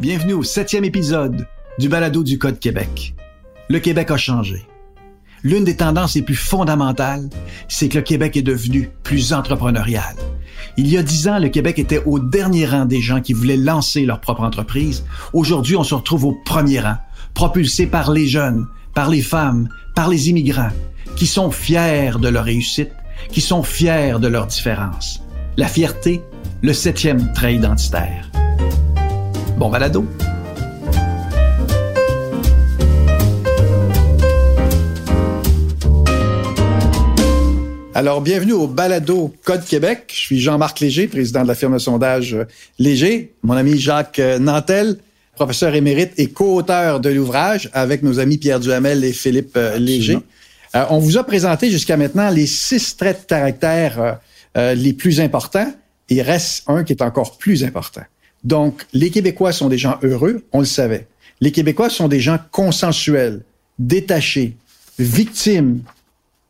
Bienvenue au septième épisode du Balado du Code Québec. Le Québec a changé. L'une des tendances les plus fondamentales, c'est que le Québec est devenu plus entrepreneurial. Il y a dix ans, le Québec était au dernier rang des gens qui voulaient lancer leur propre entreprise. Aujourd'hui, on se retrouve au premier rang, propulsé par les jeunes, par les femmes, par les immigrants, qui sont fiers de leur réussite, qui sont fiers de leur différence. La fierté, le septième trait identitaire. Bon balado. Alors, bienvenue au Balado Code Québec. Je suis Jean-Marc Léger, président de la firme de sondage euh, Léger. Mon ami Jacques euh, Nantel, professeur émérite et co-auteur de l'ouvrage avec nos amis Pierre Duhamel et Philippe euh, Léger. on vous a présenté jusqu'à maintenant les six traits de caractère les plus importants. Il reste un qui est encore plus important. Donc, les Québécois sont des gens heureux, on le savait. Les Québécois sont des gens consensuels, détachés, victimes,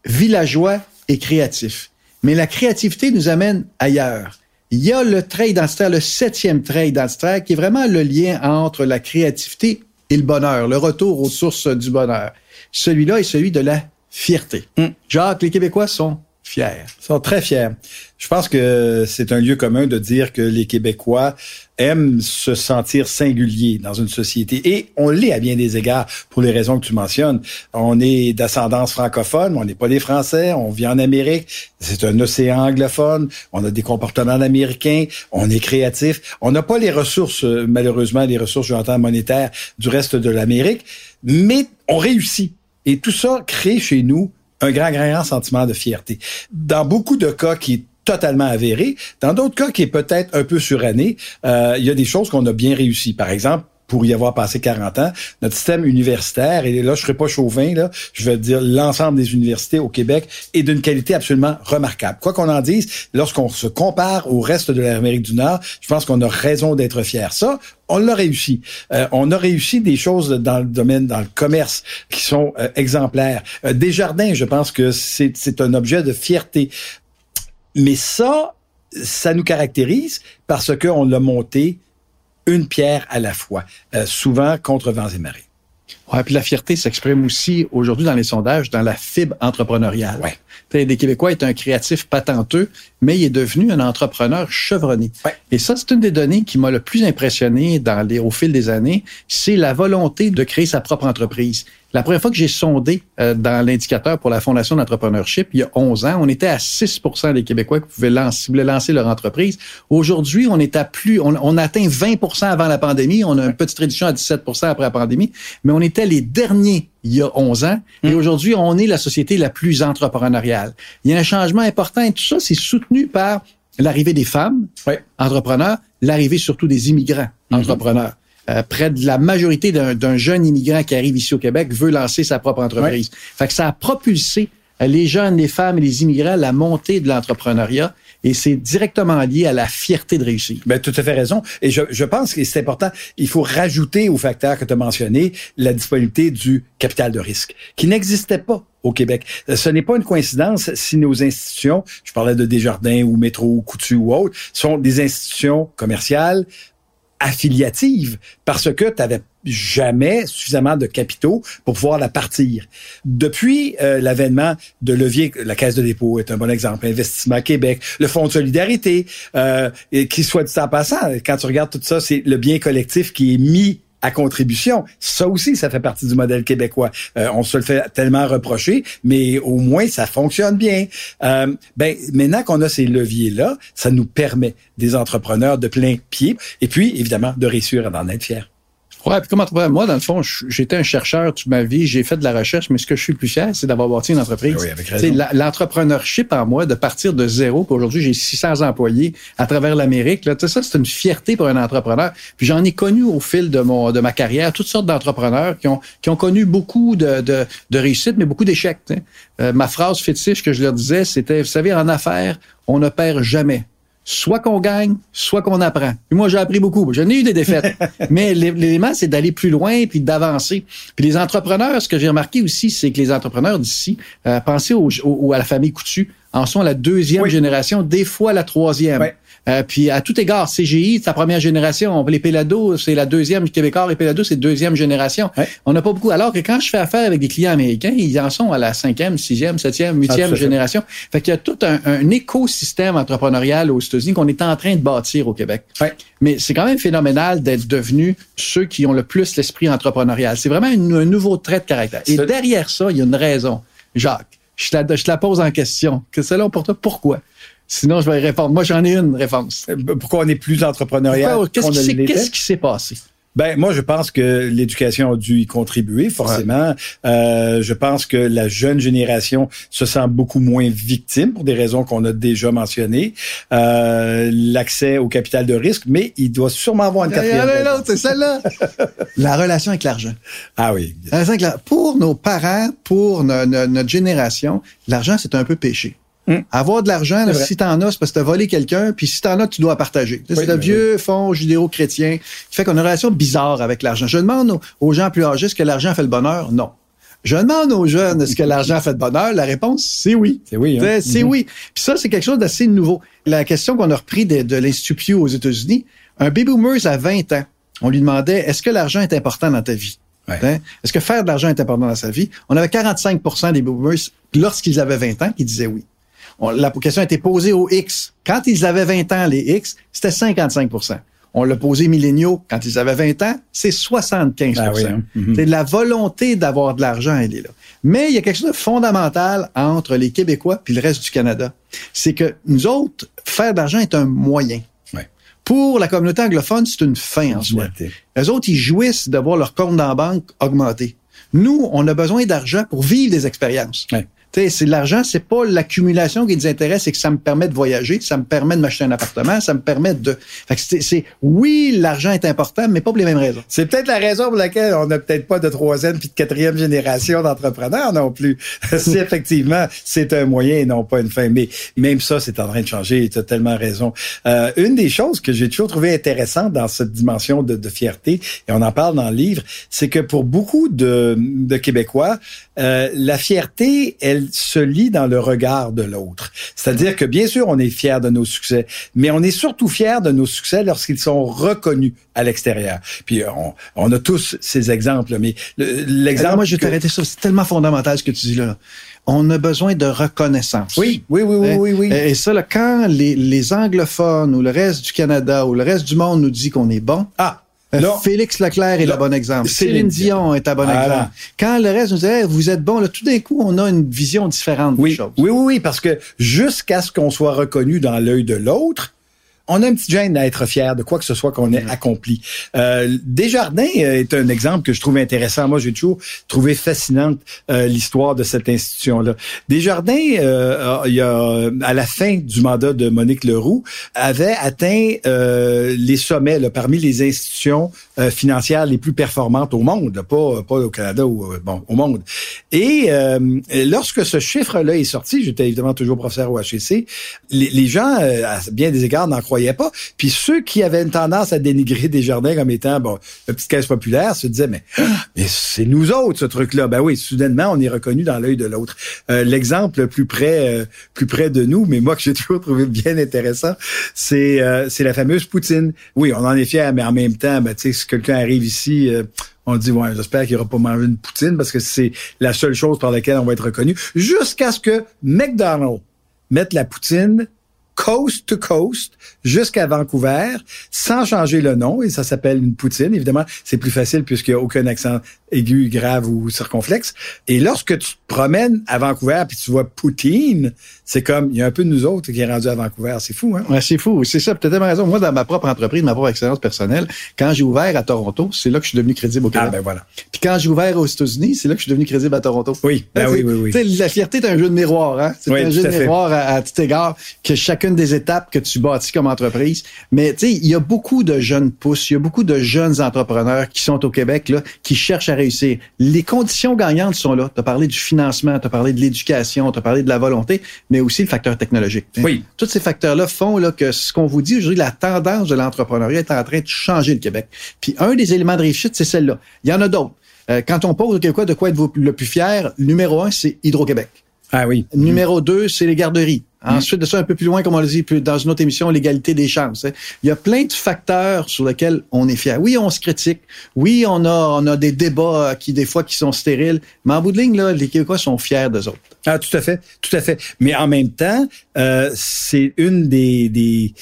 villageois et créatifs. Mais la créativité nous amène ailleurs. Il y a le trait identitaire, le septième trait identitaire, qui est vraiment le lien entre la créativité et le bonheur, le retour aux sources du bonheur. Celui-là est celui de la fierté. Mm. Jacques, les Québécois sont fiers. Ils sont très fiers. Je pense que c'est un lieu commun de dire que les Québécois aiment se sentir singuliers dans une société. Et on l'est à bien des égards pour les raisons que tu mentionnes. On est d'ascendance francophone, on n'est pas des Français, on vit en Amérique, c'est un océan anglophone, on a des comportements américains, on est créatif. On n'a pas les ressources, malheureusement, les ressources, j'entends, monétaires du reste de l'Amérique, mais on réussit. Et tout ça crée chez nous un grand, grand, grand sentiment de fierté. Dans beaucoup de cas qui est totalement avéré, dans d'autres cas qui est peut-être un peu suranné, euh, il y a des choses qu'on a bien réussi. Par exemple, pour y avoir passé 40 ans, notre système universitaire, et là, je serai pas chauvin, là, je vais dire l'ensemble des universités au Québec est d'une qualité absolument remarquable. Quoi qu'on en dise, lorsqu'on se compare au reste de l'Amérique du Nord, je pense qu'on a raison d'être fier. Ça, on l'a réussi. Euh, on a réussi des choses dans le domaine, dans le commerce, qui sont euh, exemplaires. Euh, Desjardins, je pense que c'est un objet de fierté. Mais ça, ça nous caractérise parce qu'on l'a monté une pierre à la fois, euh, souvent contre vents et marées. Ouais, puis la fierté s'exprime aussi aujourd'hui dans les sondages dans la fibre entrepreneuriale. Ouais. Des Québécois est un créatif patenteux, mais il est devenu un entrepreneur chevronné. Ouais. Et ça, c'est une des données qui m'a le plus impressionné dans les, au fil des années, c'est la volonté de créer sa propre entreprise. La première fois que j'ai sondé euh, dans l'indicateur pour la Fondation d'entrepreneurship, il y a 11 ans, on était à 6% des Québécois qui pouvaient lancer, lancer leur entreprise. Aujourd'hui, on est à plus, on, on a atteint 20 avant la pandémie. On a une petite réduction à 17 après la pandémie, mais on était les derniers il y a 11 ans. Et Mm. aujourd'hui, on est la société la plus entrepreneuriale. Il y a un changement important et tout ça, c'est soutenu par l'arrivée des femmes Ouais. entrepreneurs, l'arrivée surtout des immigrants entrepreneurs. Euh, près de la majorité d'un jeune immigrant qui arrive ici au Québec veut lancer sa propre entreprise. Fait que ça a propulsé les jeunes, les femmes et les immigrants la montée de l'entrepreneuriat et c'est directement lié à la fierté de réussir. Ben, tout à fait raison. Et je, je pense que c'est important. Il faut rajouter au facteur que tu as mentionné la disponibilité du capital de risque, qui n'existait pas au Québec. Euh, Ce n'est pas une coïncidence si nos institutions, je parlais de Desjardins ou Métro ou Coutu ou autres, sont des institutions commerciales affiliatives parce que tu avais jamais suffisamment de capitaux pour pouvoir la partir. Depuis euh, l'avènement de levier, la Caisse de dépôt est un bon exemple, Investissement Québec, le Fonds de solidarité, euh, qui soit dit en passant, quand tu regardes tout ça, c'est le bien collectif qui est mis à contribution. Ça aussi, ça fait partie du modèle québécois. Euh, on se le fait tellement reprocher, mais au moins ça fonctionne bien. Euh, ben maintenant qu'on a ces leviers-là, ça nous permet des entrepreneurs de plein pied, et puis évidemment de réussir à en être fiers. Ouais, puis comment toi, moi, dans le fond, j'étais un chercheur toute ma vie, j'ai fait de la recherche, mais ce que je suis le plus fier, c'est d'avoir bâti une entreprise. Oui, avec raison. L'entrepreneurship en moi, de partir de zéro, puis aujourd'hui, j'ai 600 employés à travers l'Amérique. Là, tu sais, ça, c'est une fierté pour un entrepreneur. Puis j'en ai connu au fil de mon de ma carrière toutes sortes d'entrepreneurs qui ont qui ont connu beaucoup de de, de réussites, mais beaucoup d'échecs. Euh, ma phrase fétiche que je leur disais, c'était, vous savez, en affaires, on ne perd jamais soit qu'on gagne, soit qu'on apprend. Puis moi, j'ai appris beaucoup. J'en ai eu des défaites. Mais l'élément, c'est d'aller plus loin puis d'avancer. Puis les entrepreneurs, ce que j'ai remarqué aussi, c'est que les entrepreneurs d'ici, euh, pensez au, à la famille Coutu, en sont la deuxième génération, des fois la troisième. Euh, puis à tout égard, CGI, sa première génération. Les Pelado, c'est la deuxième. Québécois et Pelado, c'est deuxième génération. On n'a pas beaucoup. Alors que quand je fais affaire avec des clients américains, ils en sont à la cinquième, sixième, septième, huitième génération. Fait qu'il y a tout un, écosystème entrepreneurial aux États-Unis qu'on est en train de bâtir au Québec. Mais c'est quand même phénoménal d'être devenu ceux qui ont le plus l'esprit entrepreneurial. C'est vraiment un nouveau trait de caractère. Et derrière ça, il y a une raison. Jacques, je la, je la pose en question. Que c'est là pour toi, pourquoi? Sinon, je vais répondre. Moi, j'en ai une réponse. Euh, pourquoi on est plus entrepreneurial? Qu'est-ce qui s'est passé? Ben moi, je pense que l'éducation a dû y contribuer forcément. Euh, je pense que la jeune génération se sent beaucoup moins victime pour des raisons qu'on a déjà mentionnées. Euh, L'accès au capital de risque, mais il doit sûrement avoir une quatrième. c'est celle-là. la relation avec l'argent. Ah oui. Pour nos parents, pour notre génération, l'argent c'est un peu péché. Hmm. Avoir de l'argent, si t'en as, c'est parce que t'as volé quelqu'un, puis si t'en as, tu dois partager. c'est le vieux fond judéo-chrétien qui fait qu'on a une relation bizarre avec l'argent. Je demande aux, gens plus âgés, est-ce que l'argent fait le bonheur? Non. Je demande aux jeunes, est-ce que l'argent fait le bonheur? La réponse, c'est oui. C'est oui. Hein? C'est mhm. oui. Puis ça, c'est quelque chose d'assez nouveau. La question qu'on a repris de, de l'Institut Pew aux États-Unis, un baby boomer à 20 ans, on lui demandait, est-ce que l'argent est important dans ta vie? Hein? Est-ce que faire de l'argent est important dans sa vie? On avait 45% des baby boomers, lorsqu'ils avaient 20 ans, qui disaient oui la question a été posée aux X. Quand ils avaient 20 ans, les X, c'était 55% on l'a posé milléniaux quand ils avaient 20 ans, c'est 75 ah hein. mhm. C'est la volonté d'avoir de l'argent, elle est là. Mais il y a quelque chose de fondamental entre les Québécois puis le reste du Canada. C'est que nous autres, faire de l'argent est un moyen. Pour la communauté anglophone, c'est une fin en soi. Les autres, ils jouissent de voir leur compte dans la banque augmenter. Nous, on a besoin d'argent pour vivre des expériences c'est l'argent, c'est pas l'accumulation qui nous intéresse, c'est que ça me permet de voyager, ça me permet de m'acheter un appartement, ça me permet de. Fait c'est, oui, l'argent est important, mais pas pour les mêmes raisons. C'est peut-être la raison pour laquelle on n'a peut-être pas de troisième puis de quatrième génération d'entrepreneurs non plus. si effectivement c'est un moyen et non pas une fin, mais même ça, c'est en train de changer. Tu as tellement raison. Euh, une des choses que j'ai toujours trouvé intéressante dans cette dimension de, de, fierté, et on en parle dans le livre, c'est que pour beaucoup de, de Québécois, euh, la fierté, elle se lit dans le regard de l'autre. C'est-à-dire que bien sûr, on est fier de nos succès, mais on est surtout fier de nos succès lorsqu'ils sont reconnus à l'extérieur. Puis on, on, a tous ces exemples, mais l'exemple... Moi, je vais t'arrêter ça. C'est tellement fondamental ce que tu dis là on a besoin de reconnaissance. Oui, oui, oui, oui, oui. oui. Et ça, là, quand les, les, anglophones ou le reste du Canada ou le reste du monde nous dit qu'on est bon, ah, euh, Félix Leclerc est le bon exemple. Céline Dion est un bon exemple. Quand le reste nous dit vous êtes bon, là, tout d'un coup, on a une vision différente oui. des choses. Oui, oui, oui, parce que jusqu'à ce qu'on soit reconnu dans l'œil de l'autre, on a un petit gêne à être fier de quoi que ce soit qu'on ait accompli. Euh, Desjardins euh, est un exemple que je trouve intéressant. Moi, j'ai toujours trouvé fascinante euh, l'histoire de cette institution-là. Desjardins, euh, il y a, à la fin du mandat de Monique Leroux, avait atteint euh, les sommets là, parmi les institutions financières les plus performantes au monde, pas, pas au Canada ou bon au monde. Et lorsque ce chiffre-là est sorti, j'étais évidemment toujours professeur au HEC, les, les gens, à bien des égards, n'en croyaient pas. Puis ceux qui avaient une tendance à dénigrer des jardins comme étant bon, la petite caisse populaire se disaient mais, mais c'est nous autres ce truc-là. Ben oui, soudainement on est reconnu dans l'œil de l'autre. Euh, l'exemple plus près euh, plus près de nous, mais moi que j'ai toujours trouvé bien intéressant, c'est euh, c'est la fameuse poutine. Oui, on en est fier, mais en même temps, ben, tu sais, si quelqu'un arrive ici on dit ouais, j'espère qu'il aura pas mangé une poutine parce que c'est la seule chose par laquelle on va être reconnu jusqu'à ce que McDonald's mette la poutine coast to coast jusqu'à Vancouver sans changer le nom et ça s'appelle une poutine. Évidemment, c'est plus facile puisqu'il n'y a aucun accent aigu, grave ou circonflexe. Et lorsque tu te promènes à Vancouver puis tu vois Poutine, c'est comme, il y a un peu de nous autres qui est rendu à Vancouver. C'est fou, hein? Ouais, c'est fou. C'est ça. Peut-être raison. Moi, dans ma propre entreprise, ma propre expérience personnelle, quand j'ai ouvert à Toronto, c'est là que je suis devenu crédible au Canada. Ah, ben voilà. Puis quand j'ai ouvert aux États-unis, c'est là que je suis devenu crédible à Toronto. Oui, ben, oui, oui, oui. La fierté est un jeu de miroir, hein? C'est un jeu de miroir à, à, tout égard, que chacune des étapes que tu bâtis comme entreprise. Mais, tu sais, il y a beaucoup de jeunes pousses, il y a beaucoup de jeunes entrepreneurs qui sont au Québec, là, qui cherchent à réussir. Les conditions gagnantes sont là. Tu as parlé du financement, tu as parlé de l'éducation, tu as parlé de la volonté, mais aussi le facteur technologique. Oui. Tous ces facteurs-là font là, que ce qu'on vous dit aujourd'hui, la tendance de l'entrepreneuriat est en train de changer le Québec. Puis un des éléments de réussite, c'est celle-là. Il y en a d'autres. Euh, quand on pose quoi, de quoi êtes-vous le plus fier, numéro un, c'est Hydro-Québec. Ah oui. Numéro deux, c'est les garderies. Ensuite de ça, un peu plus loin, comme on l'a dit dans une autre émission, l'égalité des chances. Hein. Il y a plein de facteurs sur lesquels on est fier. Oui, on se critique. Oui, on a, on a des débats qui, des fois, qui sont stériles. Mais en bout de ligne, là, les Québécois sont fiers d'eux autres. Ah, tout à fait, tout à fait. Mais en même temps, euh, c'est une des, des,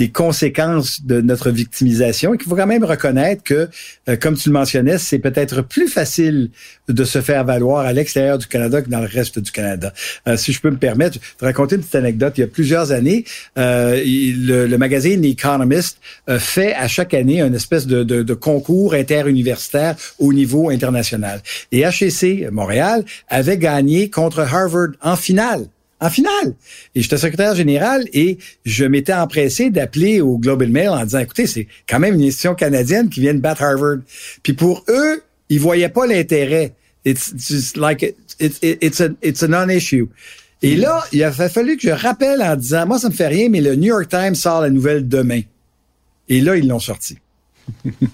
des conséquences de notre victimisation et qu'il faut quand même reconnaître que, euh, comme tu le mentionnais, c'est peut-être plus facile de se faire valoir à l'extérieur du Canada que dans le reste du Canada. Euh, si je peux me permettre, de raconter une petite anecdote. Il y a plusieurs années, euh, le, le, magazine Economist fait à chaque année une espèce de concours interuniversitaire au niveau international. Et HEC Montréal avait gagné contre Harvard en finale en finale. Et j'étais secrétaire général et je m'étais empressé d'appeler au Global Mail en disant, écoutez, c'est quand même une institution canadienne qui vient de battre Harvard. Puis pour eux, ils voyaient pas l'intérêt. It's just like it's it's a it's a non-issue. Et là, il a fallu que je rappelle en disant, moi ça me fait rien, mais le New York Times sort la nouvelle demain. Et là, ils l'ont sorti.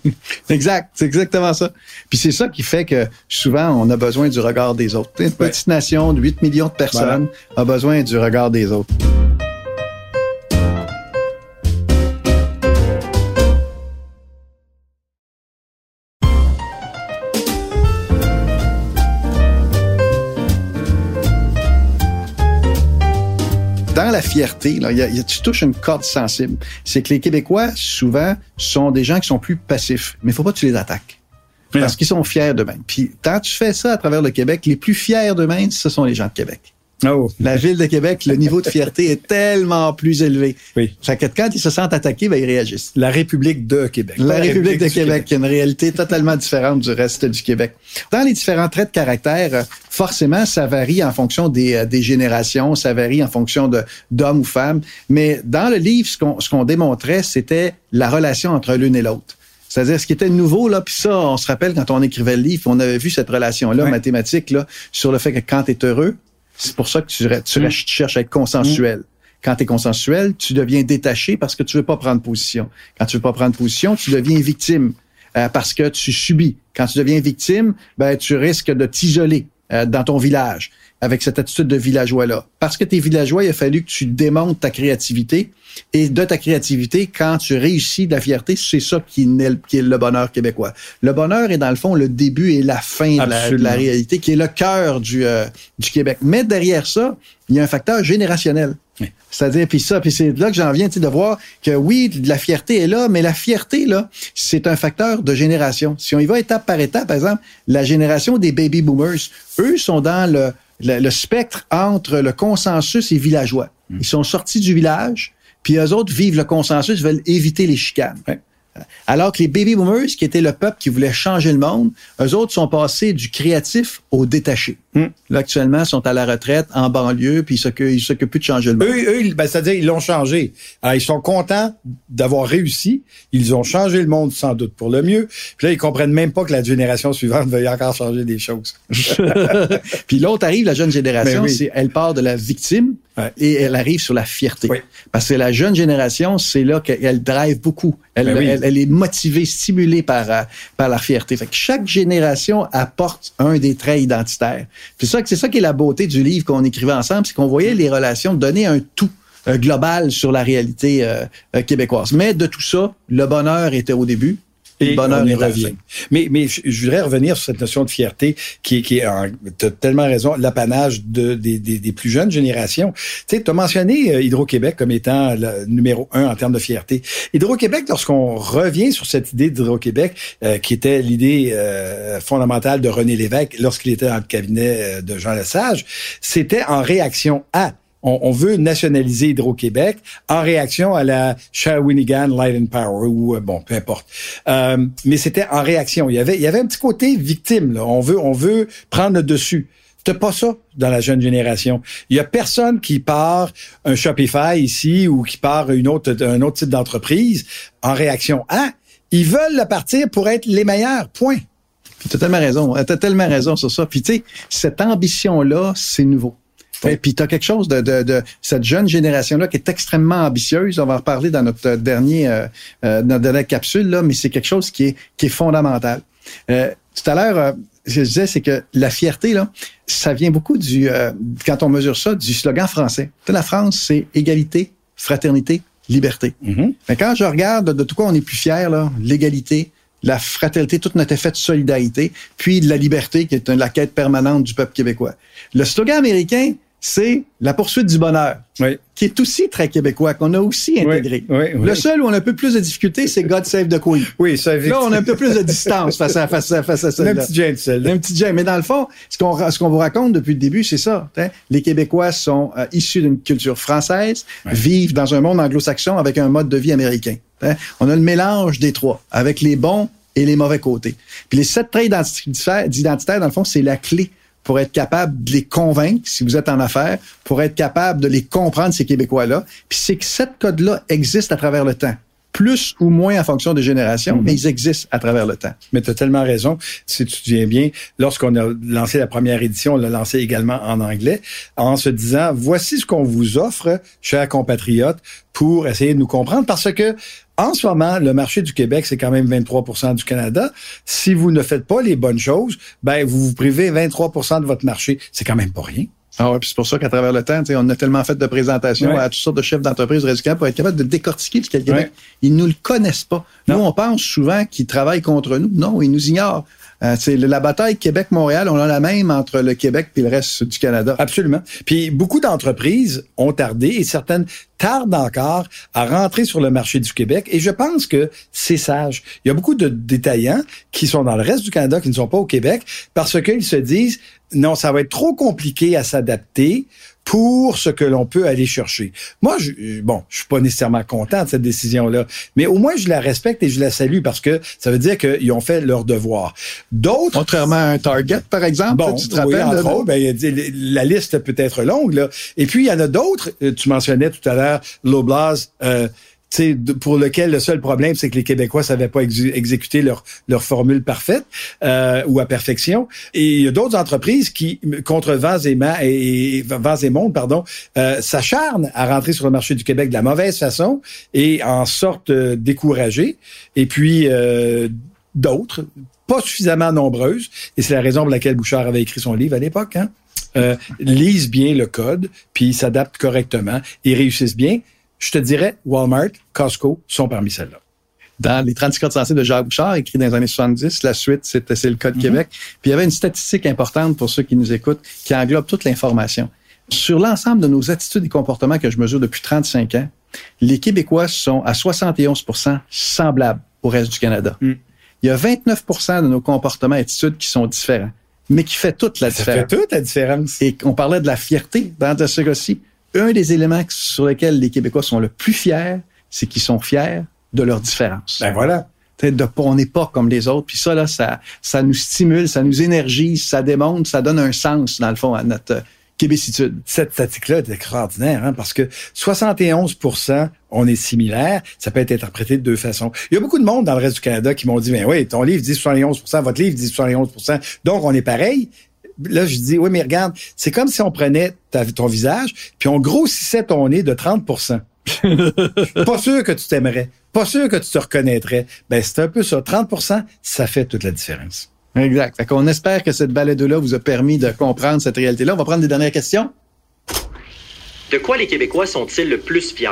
exact, c'est exactement ça. Puis c'est ça qui fait que souvent on a besoin du regard des autres. Une petite nation de 8 millions de personnes a besoin du regard des autres. Dans la fierté, là, y a, y a, tu touches une corde sensible. C'est que les Québécois, souvent, sont des gens qui sont plus passifs. Mais il faut pas que tu les attaques. Parce qu'ils sont fiers d'eux-mêmes. Puis, quand tu fais ça à travers le Québec, les plus fiers d'eux-mêmes, ce sont les gens de Québec. Oh. La ville de Québec, le niveau de fierté est tellement plus élevé. Oui. Fait que quand ils se sentent attaqués, ben, ils réagissent. La République de Québec. La, la République, République, de Québec, qui a une réalité totalement différente du reste du Québec. Dans les différents traits de caractère, forcément, ça varie en fonction des, des générations, ça varie en fonction de d'hommes ou femmes. Mais dans le livre, ce qu'on ce qu'on démontrait, c'était la relation entre l'une et l'autre. C'est-à-dire, ce qui était nouveau, là, puis ça, on se rappelle quand on écrivait le livre, on avait vu cette relation-là Oui. mathématique, là, sur le fait que quand tu es heureux, c'est pour ça que tu, tu Mm. cherches à être consensuel. Quand tu es consensuel, tu deviens détaché parce que tu veux pas prendre position. Quand tu veux pas prendre position, tu deviens victime euh, parce que tu subis. Quand tu deviens victime, ben tu risques de t'isoler euh, dans ton village avec cette attitude de villageois-là. Parce que tu es villageois, il a fallu que tu démontes ta créativité. Et de ta créativité, quand tu réussis de la fierté, c'est ça qui est, qui est le bonheur québécois. Le bonheur est dans le fond le début et la fin de la, de la, réalité, qui est le cœur du, euh, du Québec. Mais derrière ça, il y a un facteur générationnel. Oui. C'est-à-dire, puis ça, puis c'est là que j'en viens de voir que oui, la fierté est là, mais la fierté, là, c'est un facteur de génération. Si on y va étape par étape, par exemple, la génération des baby boomers, eux sont dans le, le, le spectre entre le consensus et villageois. Mm. Ils sont sortis du village, puis eux autres vivent le consensus, veulent éviter les chicanes. Ouais. Alors que les baby boomers, qui étaient le peuple qui voulait changer le monde, eux autres sont passés du créatif au détaché. Mm. Là, actuellement, ils sont à la retraite, en banlieue, puis ils s'occupent plus de changer le monde. Eux, eux ben, c'est-à-dire, ils l'ont changé. Alors, ils sont contents d'avoir réussi. Ils ont changé le monde, sans doute, pour le mieux. Puis là, ils comprennent même pas que la génération suivante veuille encore changer des choses. puis l'autre arrive, la jeune génération, oui. c'est elle part de la victime ouais. et elle arrive sur la fierté. Oui. Parce que la jeune génération, c'est là qu'elle drive beaucoup. Elle, ben oui. elle, elle, est motivée, stimulée par, euh, par la fierté. Fait que chaque génération apporte un des traits identitaires. C'est ça, c'est ça qui est la beauté du livre qu'on écrivait ensemble, c'est qu'on voyait les relations donner un tout euh, global sur la réalité euh, québécoise. Mais de tout ça, le bonheur était au début. Et le bonheur on y est revient. Mais, mais je, voudrais revenir sur cette notion de fierté qui, qui est, tu as tellement raison, l'apanage de, des, des, des, plus jeunes générations. Tu sais, tu as mentionné euh, Hydro-Québec comme étant le numéro un en termes de fierté. Hydro-Québec, lorsqu'on revient sur cette idée d'Hydro-Québec, euh, qui était l'idée euh, fondamentale de René Lévesque lorsqu'il était dans le cabinet euh, de Jean Lesage, c'était en réaction à on, on, veut nationaliser Hydro-Québec en réaction à la Shawinigan Light and Power ou euh, bon, peu importe. Euh, mais c'était en réaction. Il y avait, il y avait un petit côté victime. Là. On veut, on veut prendre le dessus. C'était pas ça dans la jeune génération. Il y a personne qui part un Shopify ici ou qui part une autre, un autre type d'entreprise en réaction à. Ils veulent le partir pour être les meilleurs. Point. Puis tu as tellement raison. Tu as tellement raison sur ça. Puis tu sais, cette ambition-là, c'est nouveau. Et puis tu as quelque chose de, de, de cette jeune génération-là qui est extrêmement ambitieuse. On va en reparler dans notre dernier euh, euh, notre dernière capsule, là, mais c'est quelque chose qui est, qui est fondamental. Euh, tout à l'heure, euh, ce que je disais, c'est que la fierté, là, ça vient beaucoup du, euh, quand on mesure ça, du slogan français. La France, c'est égalité, fraternité, liberté. Mhm. Mais quand je regarde de tout quoi on est plus fier, là, l'égalité, la fraternité, tout notre effet de solidarité, puis la liberté qui est la quête permanente du peuple québécois. Le slogan américain, c'est la poursuite du bonheur, Oui. qui est aussi très québécois, qu'on a aussi intégré. oui, oui. Le seul où on a un peu plus de difficultés, c'est God Save the Queen. Oui, ça Là, on a un peu plus de distance face à, face à, face à ça. Un petit James, celle-là. Un petit James. Mais dans le fond, ce qu'on ce qu'on vous raconte depuis le début, c'est ça. hein. Les Québécois sont euh, issus d'une culture française, vivent dans un monde anglo-saxon avec un mode de vie américain. hein. On a le mélange des trois, avec les bons et les mauvais côtés. Puis les sept traits identitaires, d'identitaire, dans le fond, c'est la clé pour être capable de les convaincre, si vous êtes en affaires, pour être capable de les comprendre, ces Québécois-là. Puis c'est que sept codes-là existent à travers le temps. Plus ou moins en fonction des générations, mais ils existent à travers le temps. Mais tu as tellement raison. Si tu te souviens bien, lorsqu'on a lancé la première édition, on l'a lancé également en anglais, en se disant, voici ce qu'on vous offre, chers compatriotes, pour essayer de nous comprendre, parce que en ce moment, le marché du Québec, c'est quand même 23% du Canada. Si vous ne faites pas les bonnes choses, ben vous vous privez 23 de votre marché. C'est quand même pas rien. Ah ouais, puis c'est pour ça qu'à travers le temps, on a tellement fait de présentations Ouais. à toutes sortes de chefs d'entreprise Québec pour être capable de décortiquer le Québec. Ouais. Ils nous le connaissent pas. Non. Nous, on pense souvent qu'ils travaillent contre nous. Non, ils nous ignorent. Euh, c'est la bataille Québec-Montréal, on a la même entre le Québec et le reste du Canada. Absolument. Puis beaucoup d'entreprises ont tardé et certaines tardent encore à rentrer sur le marché du Québec. Et je pense que c'est sage. Il y a beaucoup de détaillants qui sont dans le reste du Canada, qui ne sont pas au Québec, parce qu'ils se disent, non, ça va être trop compliqué à s'adapter pour ce que l'on peut aller chercher. Moi, je, bon, je suis pas nécessairement content de cette décision-là, mais au moins je la respecte et je la salue parce que ça veut dire qu'ils ont fait leur devoir. D'autres Contrairement à un Target, par exemple, Bon, tu te oui, rappelles? entre là, autres, ben, la liste peut être longue. Là. Et puis, il y en a d'autres. euh, Tu mentionnais tout à l'heure l'Oblast, euh, pour lequel le seul problème, c'est que les Québécois savaient pas exé- exécuter leur, leur formule parfaite euh, ou à perfection. Et il y a d'autres entreprises qui, contre vents et, monde, pardon, euh, s'acharnent à rentrer sur le marché du Québec de la mauvaise façon et en sortent euh, découragés. Et puis, euh, d'autres, pas suffisamment nombreuses, et c'est la raison pour laquelle Bouchard avait écrit son livre à l'époque, hein, euh, lisent bien le code, puis s'adaptent correctement et réussissent bien. Je te dirais, Walmart, Costco sont parmi celles-là. dans les 36 codes sensibles de Jacques Bouchard, écrit dans les années 70. La suite, c'était c'est le Code Québec. Puis il y avait une statistique importante pour ceux qui nous écoutent, qui englobe toute l'information. Sur l'ensemble de nos attitudes et comportements que je mesure depuis 35 ans, les Québécois sont à 71% semblables au reste du Canada. Mm. Il y a 29% de nos comportements et attitudes qui sont différents, mais qui fait toute la Ça fait différence. toute la différence. Et on parlait de la fierté dans ce cas-ci. Un des éléments sur lesquels les Québécois sont le plus fiers, c'est qu'ils sont fiers de leur différence. Ben voilà. De on n'est pas comme les autres. Puis ça, là, ça, ça nous stimule, ça nous énergise, ça démontre, ça donne un sens, dans le fond, à notre euh, québécitude. Cette statistique-là est extraordinaire, hein, parce que 71 on est similaire. Ça peut être interprété de deux façons. Il y a beaucoup de monde dans le reste du Canada qui m'ont dit, ben oui, ton livre dit 71% votre livre dit 71 donc on est pareil. Là, je dis, oui, mais regarde, c'est comme si on prenait ta- ton visage, puis on grossissait ton nez de 30% Pas sûr que tu t'aimerais. Pas sûr que tu te reconnaîtrais. Ben, c'est un peu ça. 30% ça fait toute la différence. Exact. Fait qu'on espère que cette balade-là vous a permis de comprendre cette réalité-là. On va prendre des dernières questions. De quoi les Québécois sont-ils le plus fiers?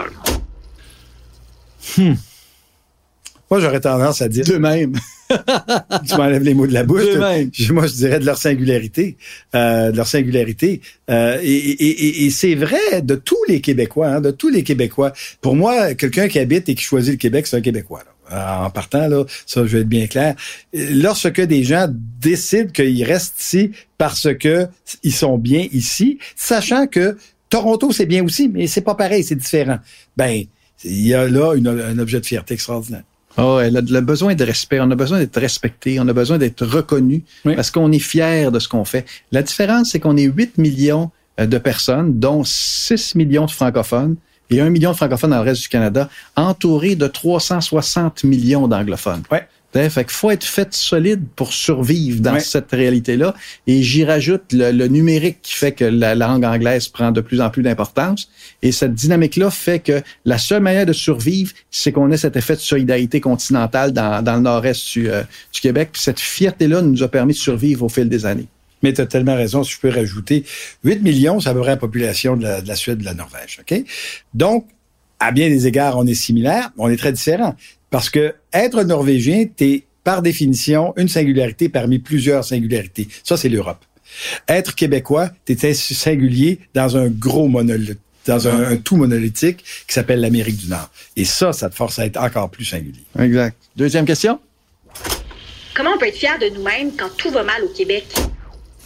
Moi, j'aurais tendance à dire, D'eux-mêmes. tu m'enlèves les mots de la bouche. D'eux-mêmes. Je- Moi, je dirais de leur singularité, euh, de leur singularité. Euh, et et- et- et c'est vrai de tous les Québécois, hein, de tous les Québécois. Pour moi, quelqu'un qui habite et qui choisit le Québec, c'est un Québécois. là. Euh, En partant, là, ça, je vais être bien clair. Lorsque des gens décident qu'ils restent ici parce que ils sont bien ici, sachant que Toronto, c'est bien aussi, mais c'est pas pareil, c'est différent. Ben, il y a là une- un objet de fierté extraordinaire. Oh, le, le besoin de respect, on a besoin d'être respecté, on a besoin d'être reconnu Oui. parce qu'on est fier de ce qu'on fait. La différence, c'est qu'on est 8 millions euh, de personnes, dont 6 millions de francophones et 1 million de francophones dans le reste du Canada, entourés de 360 millions d'anglophones. Ouais. Fait qu'il faut être fait solide pour survivre dans cette réalité-là. Et j'y rajoute le, numérique qui fait que la langue anglaise prend de plus en plus d'importance. Et cette dynamique-là fait que la seule manière de survivre, c'est qu'on ait cet effet de solidarité continentale dans, dans le nord-est du, euh, du Québec. Puis cette fierté-là nous a permis de survivre au fil des années. Mais tu as tellement raison, si je peux rajouter, 8 millions, ça à peu près la population de la, de la Suède, de la Norvège. OK? Donc, à bien des égards, on est similaires, on est très différents. Parce que être norvégien, t'es par définition une singularité parmi plusieurs singularités. Ça, c'est l'Europe. Être québécois, t'es singulier dans un gros monolithe dans un, tout monolithique qui s'appelle l'Amérique du Nord. Et ça, ça te force à être encore plus singulier. Exact. Deuxième question. Comment on peut être fier de nous-mêmes quand tout va mal au Québec?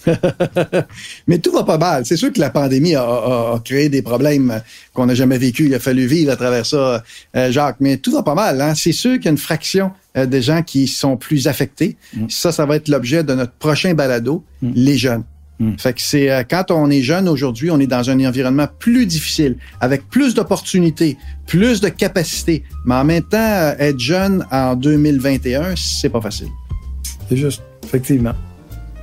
Mais tout va pas mal. C'est sûr que la pandémie a, créé des problèmes qu'on n'a jamais vécu. Il a fallu vivre à travers ça, euh, Jacques. Mais tout va pas mal. Hein? C'est sûr qu'il y a une fraction euh, des gens qui sont plus affectés. Mm. Ça, ça va être l'objet de notre prochain balado, mm. les jeunes. Mm. Fait que c'est euh, quand on est jeune aujourd'hui, on est dans un environnement plus difficile, avec plus d'opportunités, plus de capacités. Mais en même temps, être jeune en 2021, c'est pas facile. C'est juste, effectivement.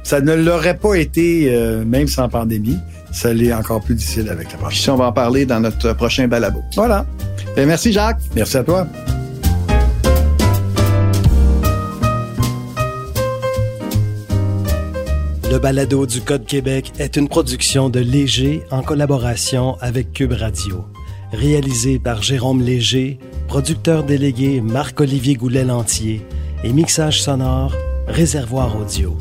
Ça ne l'aurait pas été euh, même sans pandémie. Ça l'est encore plus difficile avec la pandémie. Puis on va en parler dans notre prochain balado. Voilà. Et merci Jacques. Merci à toi. Le balado du Code Québec est une production de Léger en collaboration avec Cube Radio. Réalisé par Jérôme Léger, producteur délégué Marc-Olivier Goulet-Lantier et mixage sonore Réservoir Audio.